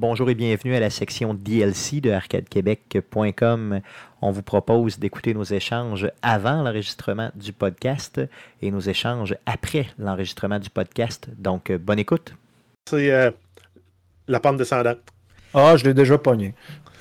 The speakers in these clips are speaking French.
Bonjour et bienvenue à la section DLC de arcadequebec.com. On vous propose d'écouter nos échanges avant l'enregistrement du podcast et nos échanges après l'enregistrement du podcast. Donc, euh, bonne écoute. C'est euh, la pente descendante. Ah, je l'ai déjà pogné.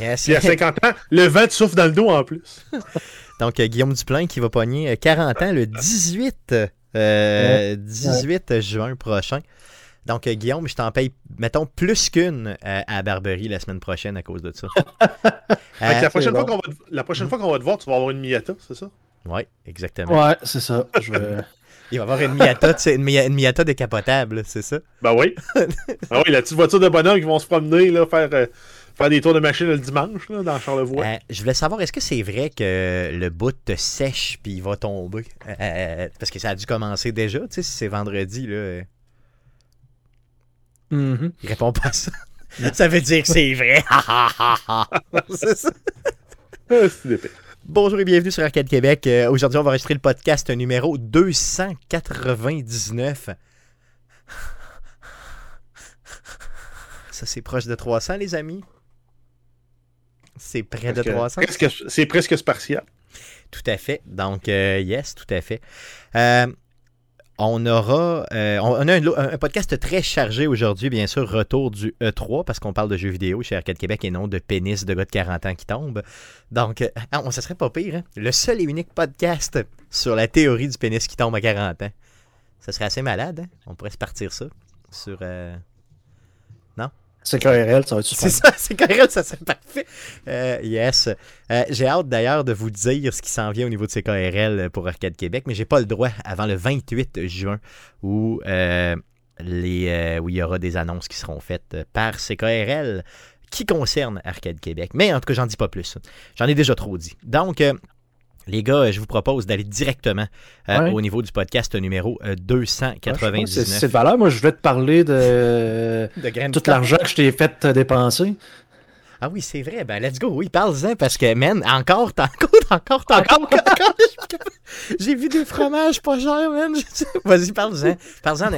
Yes. Il y a 50 ans, le vent te souffle dans le dos en plus. Donc, euh, Guillaume Duplain qui va pogner euh, 40 ans le 18, euh, 18 juin prochain. Donc, euh, Guillaume, je t'en paye, mettons, plus qu'une euh, à Barberie la semaine prochaine à cause de ça. Fait que la, prochaine bon. fois qu'on va, te- la prochaine fois qu'on va te voir, tu vas avoir une Miata, c'est ça? Oui, exactement. Ouais, c'est ça. Je vais- Il va y avoir une Miata, tu sais, une, une Miata décapotable, c'est ça? Ben oui. ah oui, la petite voiture de bonhomme qui vont se promener, là, faire, euh, faire des tours de machine le dimanche, là, dans Charlevoix. Euh, je voulais savoir, est-ce que c'est vrai que le bout te sèche puis il va tomber? Euh, parce que ça a dû commencer déjà, tu sais, si c'est vendredi, là. Mhm. Il répond pas à ça. ça veut dire que c'est vrai. c'est ça. Ah. Bonjour et bienvenue sur Arcade Québec. Euh, Aujourd'hui, on va enregistrer le podcast numéro 299. Ça, c'est proche de 300, les amis. C'est près de Presque- 300. presque- C'est presque spartiate. Tout à fait. Donc, euh, yes, tout à fait. Euh, on aura euh, a un, podcast très chargé aujourd'hui, bien sûr, retour du E3, parce qu'on parle de jeux vidéo chez Arcade Québec et non de pénis de gars de 40 ans qui tombent. Donc, euh, ah, on, serait pas pire, hein? Le seul et unique podcast sur la théorie du pénis qui tombe à 40 ans. Ça serait assez malade, hein? On pourrait se partir ça sur... euh, C'est KRL, ça va être super. c'est ça, c'est correct, ça serait parfait. Euh, yes. Euh, j'ai hâte d'ailleurs de vous dire ce qui s'en vient au niveau de CKRL pour Arcade Québec, mais j'ai pas le droit avant le 28 juin où, euh, où il y aura des annonces qui seront faites par CKRL qui concernent Arcade Québec. Mais en tout cas, j'en dis pas plus. J'en ai déjà trop dit. Donc, les gars, je vous propose d'aller directement euh, Ouais. au niveau du podcast numéro euh, Ouais, je sais pas, 299. C'est de valeur. Moi, je vais te parler de de tout l'argent que je t'ai fait euh, dépenser. Ah oui, c'est vrai. Ben, let's go. Oui, parle-en parce que, man, encore, t'as encore, t'as encore, t'as encore, encore. J'ai vu des fromages pas chers, man. Vas-y, parle-en. Parle-en.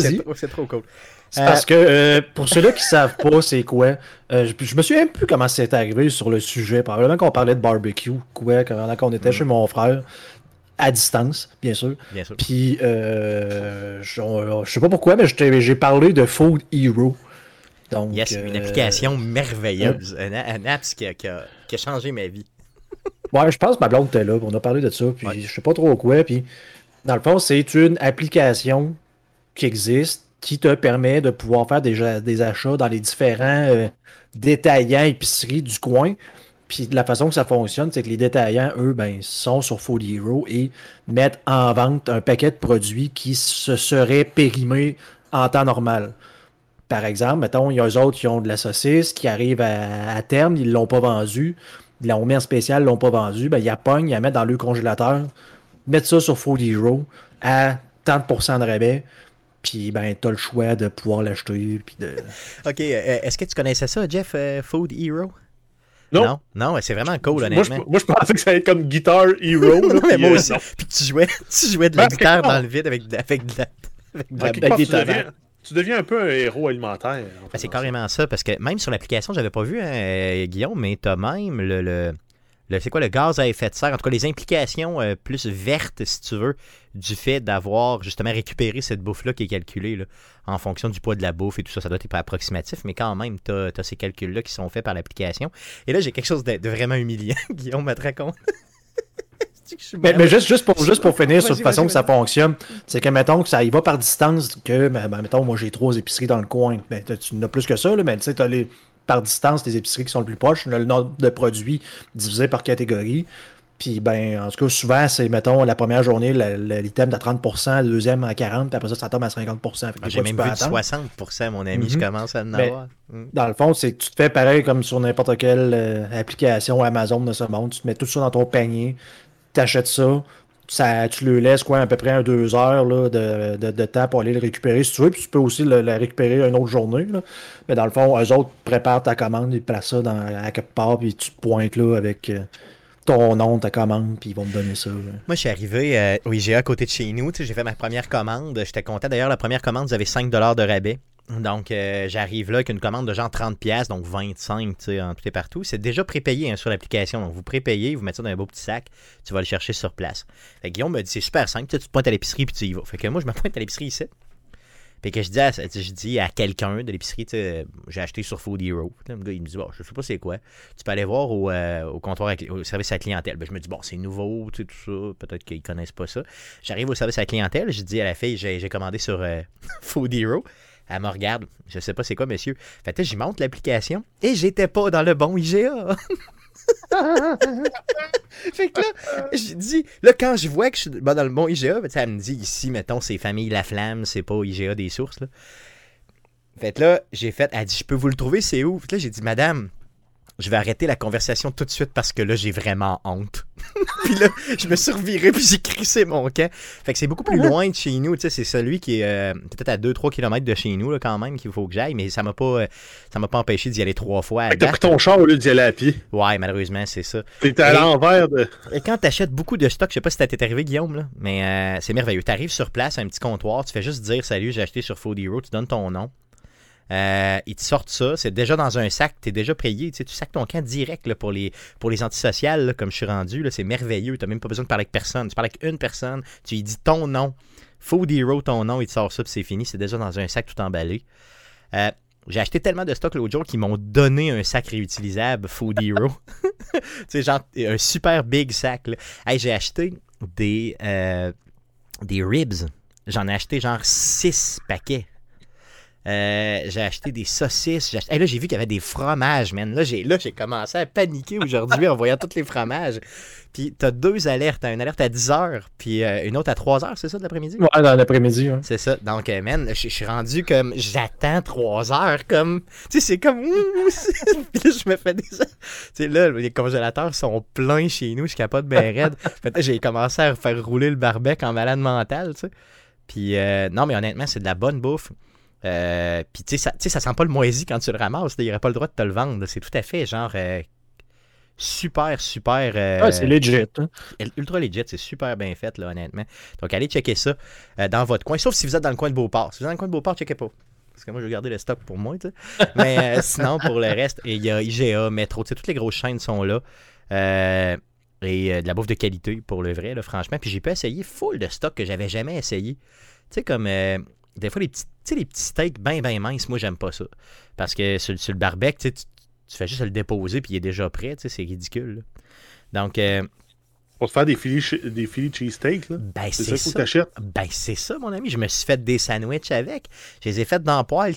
C'est trop- C'est trop cool. C'est Euh, parce que euh, pour ceux-là qui savent pas c'est quoi, euh, je, je me souviens plus comment c'est arrivé sur le sujet. Probablement qu'on parlait de barbecue, quoi, quand, on était chez mon frère, à distance, bien sûr. Bien sûr. Puis, euh, je, je sais pas pourquoi, mais j'ai parlé de Food Hero. Donc, Yes, une euh, application merveilleuse. Un, un app qui a, qui a- qui a changé ma vie. Ouais, je pense que ma blonde était là, on a parlé de ça, puis Ouais. je sais pas trop quoi. Puis, dans le fond, c'est une application qui existe qui te permet de pouvoir faire des, des achats dans les différents euh, détaillants épiceries du coin. Puis de la façon que ça fonctionne, c'est que les détaillants, eux, ben, sont sur Food Hero et mettent en vente un paquet de produits qui se seraient périmés en temps normal. Par exemple, mettons, il y a eux autres qui ont de la saucisse qui arrive à, terme, ils l'ont pas vendu. Ils l'ont mis en spécial, ils l'ont pas vendu. Ben, ils la pognent, ils la mettent dans le congélateur, mettent ça sur Food Hero à 30% de rabais. Puis, ben, t'as le choix de pouvoir l'acheter. Puis de... Ok, euh, est-ce que tu connaissais ça, Jeff, euh, Food Hero? Non. Non, non, c'est vraiment cool, Moi je, honnêtement. moi, je pensais que ça allait être comme Guitar Hero. là, Ouais, puis, moi euh, aussi. Puis tu jouais, tu jouais de la Ben, guitare dans le vide avec, de- avec de la. Avec de la- avec part, tu, deviens, tomates. tu deviens un peu un héros alimentaire. en Ben, c'est carrément ça, parce que même sur l'application, j'avais pas vu, hein, euh, Guillaume, mais t'as même le, le, le- c'est quoi le gaz à effet de serre, en tout cas les implications euh, plus vertes, si tu veux, du fait d'avoir justement récupéré cette bouffe-là qui est calculée là, en fonction du poids de la bouffe et tout ça. Ça doit être pas approximatif, mais quand même, t'as as ces calculs-là qui sont faits par l'application. Et là, j'ai quelque chose de, de vraiment humiliant, Guillaume me te raconte. Mais, mais juste, juste, pour, juste pour finir sur la façon que ça fonctionne, c'est que, mettons, que ça y va par distance, que, ben, ben, mettons, moi, j'ai trois épiceries dans le coin. Ben, tu en as plus que ça, là, mais tu sais, t'as les, par distance, les épiceries qui sont le plus proches, le nombre de produits divisé par catégorie. Puis, ben, en tout cas, souvent, c'est, mettons, la première journée, l'item à 30%, la deuxième à 40%, puis après ça, ça tombe à 50%. Fait que Ah, J'ai même vu du attendre. 60%, mon ami, je Mhm. commence à en Mais- avoir. Mm. Dans le fond, c'est que tu te fais pareil comme sur n'importe quelle euh, application Amazon de ce monde. Tu te mets tout ça dans ton panier, tu achètes ça, ça, tu le laisses quoi, à peu près un deux heures là, de, de- de temps pour aller le récupérer si tu veux. Puis tu peux aussi le, récupérer une autre journée. là. Mais dans le fond, eux autres préparent ta commande, ils placent ça dans, à quelque part, puis tu te pointes là avec euh, ton nom, ta commande, puis ils vont te donner ça. Moi, je suis arrivé euh, au IGA à côté de chez nous. J'ai fait ma première commande. J'étais content. D'ailleurs, la première commande, vous avez 5 de rabais. Donc, euh, j'arrive là avec une commande de genre 30$, pièces donc 25$ tu sais, en tout et partout. C'est déjà prépayé hein, sur l'application. Donc, vous prépayez, vous mettez ça dans un beau petit sac, tu vas le chercher sur place. Fait que Guillaume me dit c'est super simple, tu te pointes à l'épicerie puis tu y vas. Fait que moi, je me pointe à l'épicerie ici. Puis que je dis à, quelqu'un de l'épicerie, tu sais, j'ai acheté sur Food Hero. Le gars, il me dit, bon, je sais pas c'est quoi. Tu peux aller voir au, euh, comptoir, au service à la clientèle. Ben, je me dis, bon, c'est nouveau, tu sais, tout ça. Peut-être qu'ils connaissent pas ça. J'arrive au service à la clientèle, je dis à la fille, j'ai j'ai commandé sur euh, Food Hero. Elle me regarde, je sais pas c'est quoi, monsieur. Fait que j'y monte l'application et j'étais pas dans le bon IGA. fait que là, j'ai dit, là, quand je vois que je suis ben, dans le bon IGA, ben, sais, elle me dit ici, mettons, c'est Famille La Flamme, c'est pas IGA des sources, là. Fait que là, j'ai fait, elle dit, je peux vous le trouver, c'est où? Fait que là, j'ai dit, madame, je vais arrêter la conversation tout de suite parce que là, j'ai vraiment honte. puis là, je me suis reviré puis j'ai crissé mon camp. Fait que c'est beaucoup plus loin de chez nous, tu sais, c'est celui qui est euh, peut-être à 2-3 km de chez nous, là, quand même, qu'il faut que j'aille, mais ça m'a pas, ça m'a pas empêché d'y aller trois fois T'as pris ton char au lieu d'y aller à pied. Ouais, malheureusement, c'est ça. T'es à l'envers de. Et quand tu achètes beaucoup de stock, je sais pas si ça t'est arrivé, Guillaume, là, mais euh, c'est merveilleux. Tu arrives sur place, un petit comptoir, tu fais juste dire salut, j'ai acheté sur Food Hero, tu donnes ton nom. Euh, ils te sortent ça, c'est déjà dans un sac, tu es déjà payé, tu, sais, tu sacs ton camp direct là, pour, les, pour les antisociales, comme je suis rendu, c'est merveilleux, tu même pas besoin de parler avec personne, tu parles avec une personne, tu lui dis ton nom, Food Hero, ton nom, il te sort ça, puis c'est fini, c'est déjà dans un sac tout emballé. Euh, j'ai acheté tellement de stock l'autre jour qu'ils m'ont donné un sac réutilisable Food Hero. tu sais, genre un super big sac. Hey, j'ai acheté des, euh, des ribs. J'en ai acheté genre 6 paquets. Euh, j'ai acheté des saucisses. J'ai acheté- Hey, là, j'ai vu qu'il y avait des fromages, man. Là, j'ai, là, j'ai commencé à paniquer aujourd'hui en voyant tous les fromages. Puis, t'as deux alertes. T'as une alerte à 10h, puis euh, une autre à 3h, c'est ça, de l'après-midi? Ouais, dans l'après-midi. hein. C'est ça. Donc, euh, man, je je suis rendu comme. J'attends trois heures, comme. Tu sais, c'est comme. Puis là, je me fais des. Tu sais, là, les congélateurs sont pleins chez nous, je capote bien raide. J'ai commencé à faire rouler le barbecue en malade mental, tu sais. Puis, euh, non, mais honnêtement, c'est de la bonne bouffe. Euh, puis, tu sais, ça, sent pas le moisi quand tu le ramasses. Il aurait pas le droit de te le vendre. C'est tout à fait, genre. euh, super, super. euh, Ouais, c'est legit. hein. Ultra legit, c'est super bien fait, là, honnêtement. Donc, allez checker ça dans votre coin, sauf si vous êtes dans le coin de Beauport. Si vous êtes dans le coin de Beauport, checkez pas. Parce que moi, je vais garder le stock pour moi, tu sais. Mais sinon, pour le reste, il y a IGA, Metro, tu sais, toutes les grosses chaînes sont là. Et de la bouffe de qualité, pour le vrai, là, franchement. Puis j'ai pu essayer full de stock que j'avais jamais essayé. Tu sais, comme des fois, les petits, les petits steaks bien, bien minces, moi, j'aime pas ça. Parce que sur, sur le barbecue, tu fais juste le déposer, puis il est déjà prêt, tu sais, c'est ridicule. là. Donc, euh, Pour te faire des filets, des filets cheesesteak, là. ben, C'est ça faut ça. que. Ben, c'est ça, mon ami. Je me suis fait des sandwichs avec. Je les ai fait dans le poêle.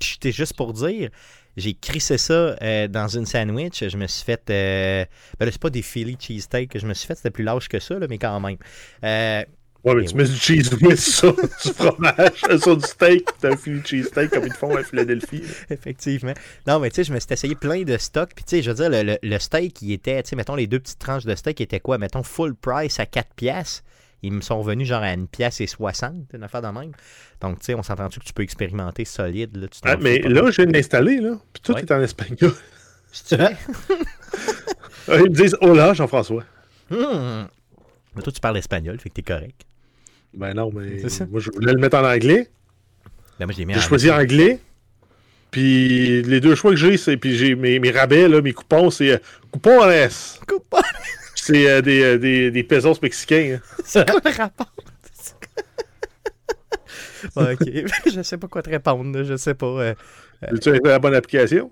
C'était juste pour dire. J'ai crissé ça euh, dans une sandwich. Je me suis fait. euh, Ben là, c'est pas des Philly cheesesteak que je me suis fait. C'était plus large que ça, là, mais quand même. Euh, Ouais, mais Mais tu mets du cheese whiz sur du fromage, sur du steak, t'as un filet de cheesesteak comme ils te font à Philadelphie. effectivement. Non, mais tu sais, je me suis essayé plein de stocks. Puis, tu sais, je veux dire, le, le- le steak, il était. Tu sais, mettons, les deux petites tranches de steak étaient quoi? Mettons, full price à 4 piastres. Ils me sont revenus genre à une pièce et 60, une affaire de même. Donc, tu sais, on s'entend-tu que tu peux expérimenter solide. Là, tu Ah, mais pas. là, je viens de l'installer, là. Puis tout Ouais. est en espagnol. C'est vrai? Ils me disent Hola, Jean-François. Hmm. Mais toi, tu parles espagnol, fait que t'es correct. Ben non, mais C'est ça. moi, je voulais le mettre en anglais. Ben, moi, je l'ai mis J'ai en choisi anglais. Puis les deux choix que j'ai, c'est. Puis j'ai mes, mes rabais, là, mes coupons, c'est euh, coupons en S. Coupe C'est euh, des, euh, des, des pesos mexicains. hein. C'est quoi le rapport? Ok, je sais pas quoi te répondre, là, je sais pas. euh. Tu as la bonne application?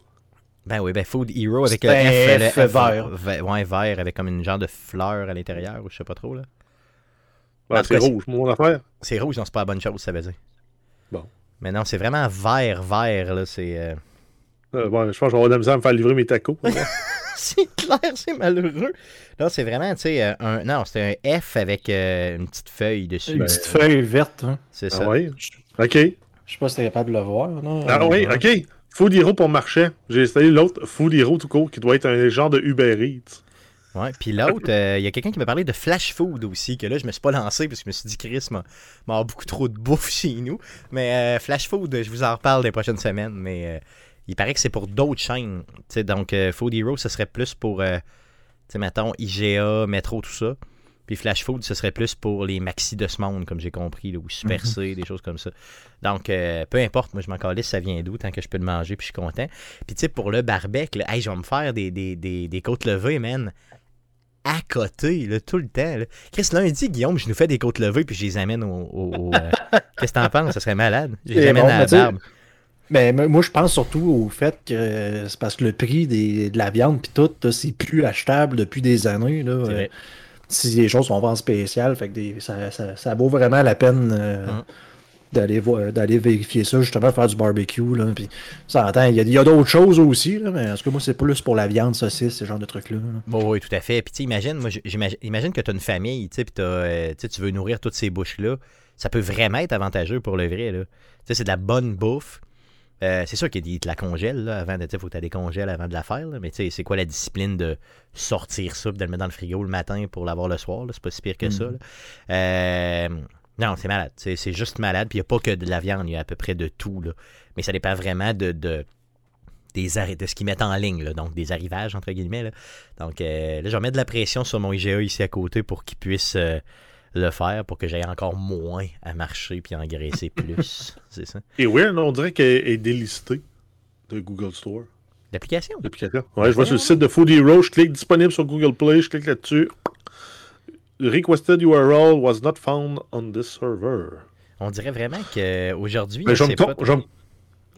Ben oui, ben Food Hero avec le un F, F le vert. v- Ouais, vert avec comme une genre de fleur à l'intérieur, ou je sais pas trop, là. C'est rouge, mon affaire. C'est rouge, non, c'est pas la bonne chose, ça veut dire. Bon. Mais non, c'est vraiment vert, vert, là, c'est... euh, Euh, bon, je pense que je vais avoir de la misère à me faire livrer mes tacos. c'est clair, c'est malheureux. Non, c'est vraiment, tu sais, euh, un... Non, c'est un F avec euh, une petite feuille dessus. Une Ben, petite feuille verte. Hein. C'est ah ça. ouais? OK. Je sais pas si t'es capable de le voir. Non? Ah oui. OK. Food Hero pour marchand. J'ai installé l'autre Food Hero tout court qui doit être un genre de Uber Eats. Ouais, puis l'autre, euh, il y a quelqu'un qui m'a parlé de Flash Food aussi, que là, je me suis pas lancé parce que je me suis dit, Chris m'a beaucoup trop de bouffe chez nous. Mais euh, Flash Food, je vous en reparle des prochaines semaines, mais euh, il paraît que c'est pour d'autres chaînes. Tu sais, donc, euh, Food Hero, ce serait plus pour, euh, tu mettons, IGA, Metro, tout ça. Puis Flash Food, ce serait plus pour les maxi de ce monde, comme j'ai compris, là, ou Super Mhm. C, des choses comme ça. Donc, euh, peu importe, moi je m'en calisse, ça vient d'où, tant que je peux le manger, puis je suis content. Puis tu sais, pour le barbecue, là, hey, je vais me faire des, des, des, des côtes levées, man. À côté, là, tout le temps. Là. Chris, lundi, Guillaume, je nous fais des côtes levées, puis je les amène au. au- au, euh, Qu'est-ce que t'en penses? Ça serait malade. Je les Et amène bon, à la barbe. Mais moi, je pense surtout au fait que c'est parce que le prix des, de la viande puis tout, c'est plus achetable depuis des années. Là, Euh, vrai. si les choses sont en spécial, fait que des- ça, ça- ça vaut vraiment la peine euh, Hum. D'aller voir- d'aller vérifier ça, justement, faire du barbecue. Là, puis, ça entend, il y a, il d'autres choses aussi, là, mais en tout cas, moi, c'est plus pour la viande, saucisse, ce genre de trucs-là. là. Bon, oui, tout à fait. Puis, tu imagine, moi, j'imagine, imagine que tu as une famille, tu sais, puis euh, tu veux nourrir toutes ces bouches-là. Ça peut vraiment être avantageux pour le vrai, là. Tu sais, c'est de la bonne bouffe. Euh, c'est sûr qu'ils te la congèlent, là, avant de, sais, faut que tu la décongèles avant de la faire, là, mais tu sais, c'est quoi la discipline de sortir ça, puis de le mettre dans le frigo le matin pour l'avoir le soir, c'est pas si pire que ça, Mhm. là. Euh, non, c'est malade, c'est juste malade, puis il n'y a pas que de la viande, il y a à peu près de tout, là. Mais ça dépend vraiment de, de, des arrêts, de ce qu'ils mettent en ligne, là, donc des arrivages, entre guillemets, là. Donc euh, là, je vais mettre de la pression sur mon IGA ici à côté pour qu'il puisse euh, le faire, pour que j'aille encore moins à marcher puis engraisser plus. C'est ça. Et non, on dirait qu'elle est délistée de Google Store. L'application. L'application. Ouais, je vois sur le site de Food Hero, je clique disponible sur Google Play, je clique là-dessus. Requested URL was not found on this server. On dirait vraiment qu'aujourd'hui, Mais je me c'est con- pas... je me-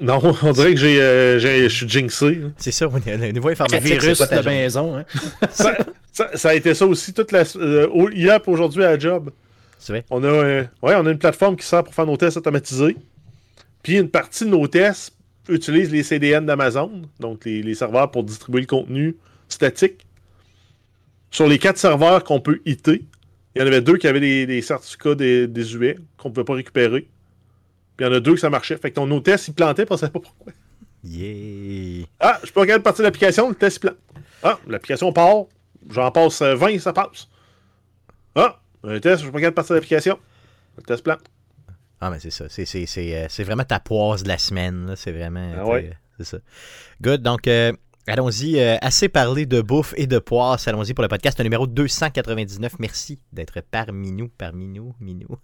Non, on dirait que j'ai, euh, j'ai- je suis jinxé. C'est ça, le niveau Le informatique, virus de maison. Hein? ça, ça- ça a été ça aussi toute la, euh, hier pour aujourd'hui à la job. C'est vrai. On a, euh, ouais, on a une plateforme qui sert pour faire nos tests automatisés. Puis une partie de nos tests utilise les CDN d'Amazon, donc les, les serveurs pour distribuer le contenu statique. Sur les quatre serveurs qu'on peut hitter, il y en avait deux qui avaient des, des certificats des, désuets qu'on ne pouvait pas récupérer. Puis il y en a deux que ça marchait. Fait que ton- ils plantaient, puis on savait pas pourquoi. Yeah. Ah, je peux regarder partir de l'application, le test il plante. Ah, l'application part. J'en passe euh, 20, ça passe. Ah, un test, je peux regarder partir de l'application. Le test plante. Ah, mais c'est ça. C'est, c'est, c'est, euh, c'est vraiment ta poise de la semaine. C'est vraiment. Ah ouais. C'est ça. Good. Donc, euh, allons-y. euh, assez parlé de bouffe et de poisse. Allons-y pour le podcast numéro 299. Merci d'être parmi nous. Parmi nous. Minou.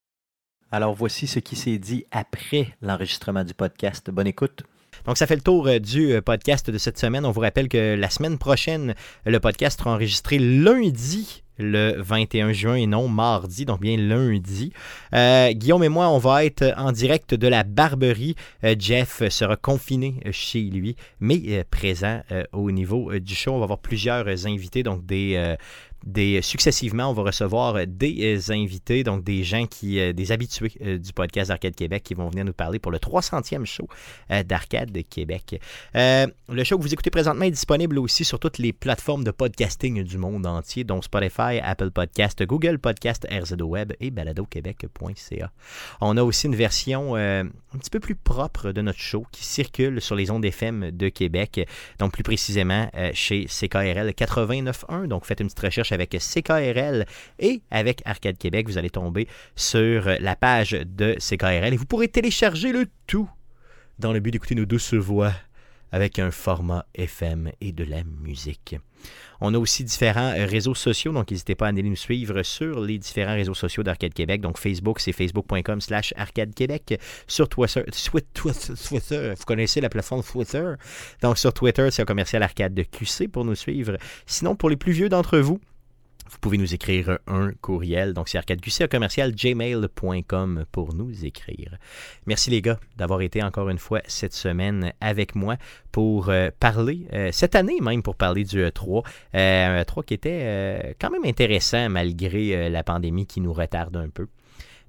Alors, voici ce qui s'est dit après l'enregistrement du podcast. Bonne écoute. Donc, ça fait le tour euh, du euh, podcast de cette semaine. On vous rappelle que la semaine prochaine, le podcast sera enregistré lundi, le 21 juin, et non mardi, donc bien lundi. Euh, Guillaume et moi, on va être en direct de la Barberie. Euh, Jeff sera confiné chez lui, mais euh, présent au niveau du show. On va avoir plusieurs invités, donc des, des successivement, on va recevoir euh, des euh, invités, donc des gens qui, euh, des habitués euh, du podcast d'Arcade Québec qui vont venir nous parler pour le 300e show euh, d'Arcade Québec. Euh, le show que vous écoutez présentement est disponible aussi sur toutes les plateformes de podcasting du monde entier, dont Spotify, Apple Podcast, Google Podcast, RZO Web et baladoquebec.ca. On a aussi une version euh, un petit peu plus propre de notre show qui circule sur les ondes FM de Québec, donc plus précisément euh, chez CKRL 89.1. Donc faites une petite recherche avec CKRL et avec Arcade Québec. Vous allez tomber sur la page de CKRL et vous pourrez télécharger le tout dans le but d'écouter nos douces voix avec un format FM et de la musique. On a aussi différents réseaux sociaux, donc n'hésitez pas à aller nous suivre sur les différents réseaux sociaux d'Arcade Québec. Donc Facebook, c'est facebook.com slash Arcade Québec. Sur Twitter, Twi- Twi- Twitter, vous connaissez la plateforme Twitter. Donc sur Twitter, c'est un commercial Arcade de QC pour nous suivre. Sinon, pour les plus vieux d'entre vous, vous pouvez nous écrire un courriel. Donc, c'est arcadeqc commercial pour nous écrire. Merci les gars d'avoir été encore une fois cette semaine avec moi pour euh, parler, euh, cette année même pour parler du E3. Euh, un E3 qui était euh, quand même intéressant malgré la pandémie qui nous retarde un peu.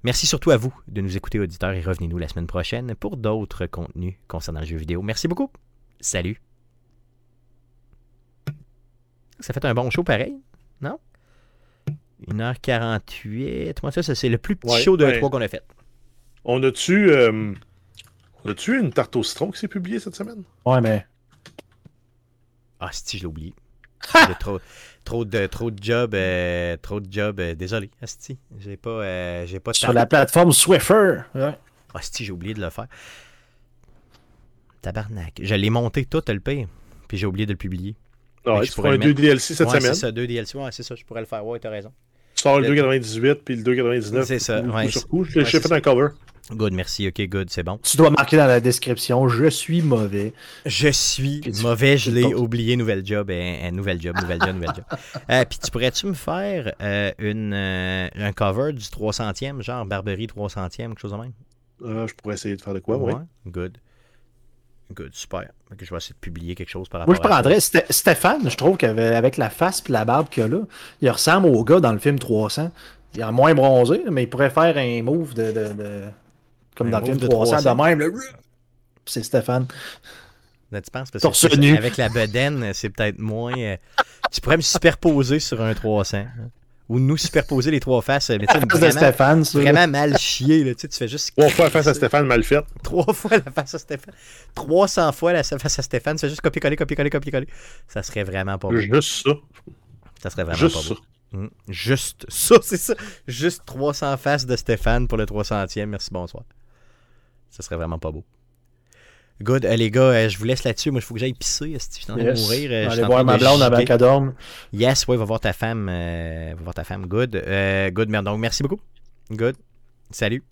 Merci surtout à vous de nous écouter, auditeurs, et revenez-nous la semaine prochaine pour d'autres contenus concernant le jeu vidéo. Merci beaucoup. Salut. Ça fait un bon show pareil, non? 1h48. Moi, ça, ça, c'est le plus petit Ouais, show de ouais. E3 qu'on a fait. On a-tu euh, on a-tu une tarte au citron qui s'est publiée cette semaine? Ouais, mais. Ah, si, je l'ai oublié. J'ai trop, trop, de, trop de jobs. euh, trop de jobs. euh, désolé, Asti. J'ai pas, euh, j'ai pas de Sur la plateforme Swiffer. Ouais. Asti, j'ai oublié de le faire. Tabarnak. Je l'ai monté tout, le pire. Puis j'ai oublié de le publier. Ah, Mais ouais, je tu pourrais feras un le mettre. 2 DLC cette ouais, semaine? c'est ça, deux DLC. Ouais, c'est ça, je pourrais le faire. Ouais, t'as raison. Tu sors le 2,98 puis le 2,99. C'est ça, coup- ouais, coup sur c'est- coup. ouais, J'ai c'est fait un cover. Good, merci. Ok, good, c'est bon. Tu dois marquer dans la description Je suis mauvais. Je suis Puis tu- mauvais, je l'ai oublié, nouvelle job, et, et nouvelle job, nouvelle job, nouvelle job. Euh, Puis tu pourrais-tu me faire euh, une, euh, un cover du 300e, genre Barberie 300e, quelque chose de même? Euh, je pourrais essayer de faire de quoi, ouais. Good. Good, super. Que je vais essayer de publier quelque chose par Moi, rapport je à ça. prendrais Sté- Stéphane, je trouve qu'avec la face et la barbe qu'il a là, il ressemble au gars dans le film 300. Il est moins bronzé, mais il pourrait faire un move de. de- de- Comme Un dans le film de 300, 300. de même. là. C'est Stéphane. Là, tu penses? Parce que avec la bedaine, c'est peut-être moins... euh, tu pourrais me superposer sur un 300. Ou nous superposer les trois faces. Mais tu sais, La face de vraiment, Stéphane, ça. là. vraiment mal chier. Là. Tu, fais juste Trois fois face à Stéphane mal fait. trois fois la face à Stéphane. 300 fois la face à Stéphane. Tu fais juste copier-coller, copier-coller, copier-coller. Ça serait vraiment pas beau. Juste ça. Ça serait vraiment Juste pas ça. beau. Mm. Juste ça, c'est ça. Juste 300 faces de Stéphane pour le 300e. Merci, bonsoir. Ça serait vraiment pas beau. Good. Euh, les gars, euh, je vous laisse là-dessus. Moi, il faut que j'aille pisser. esti. Je suis en train de mourir. euh, je Allez voir ma de blonde avant qu'elle dorme. Yes, ouais, va voir ta femme. euh, va voir ta femme. Good. Euh, good, merde. Donc, merci beaucoup. Good. Salut.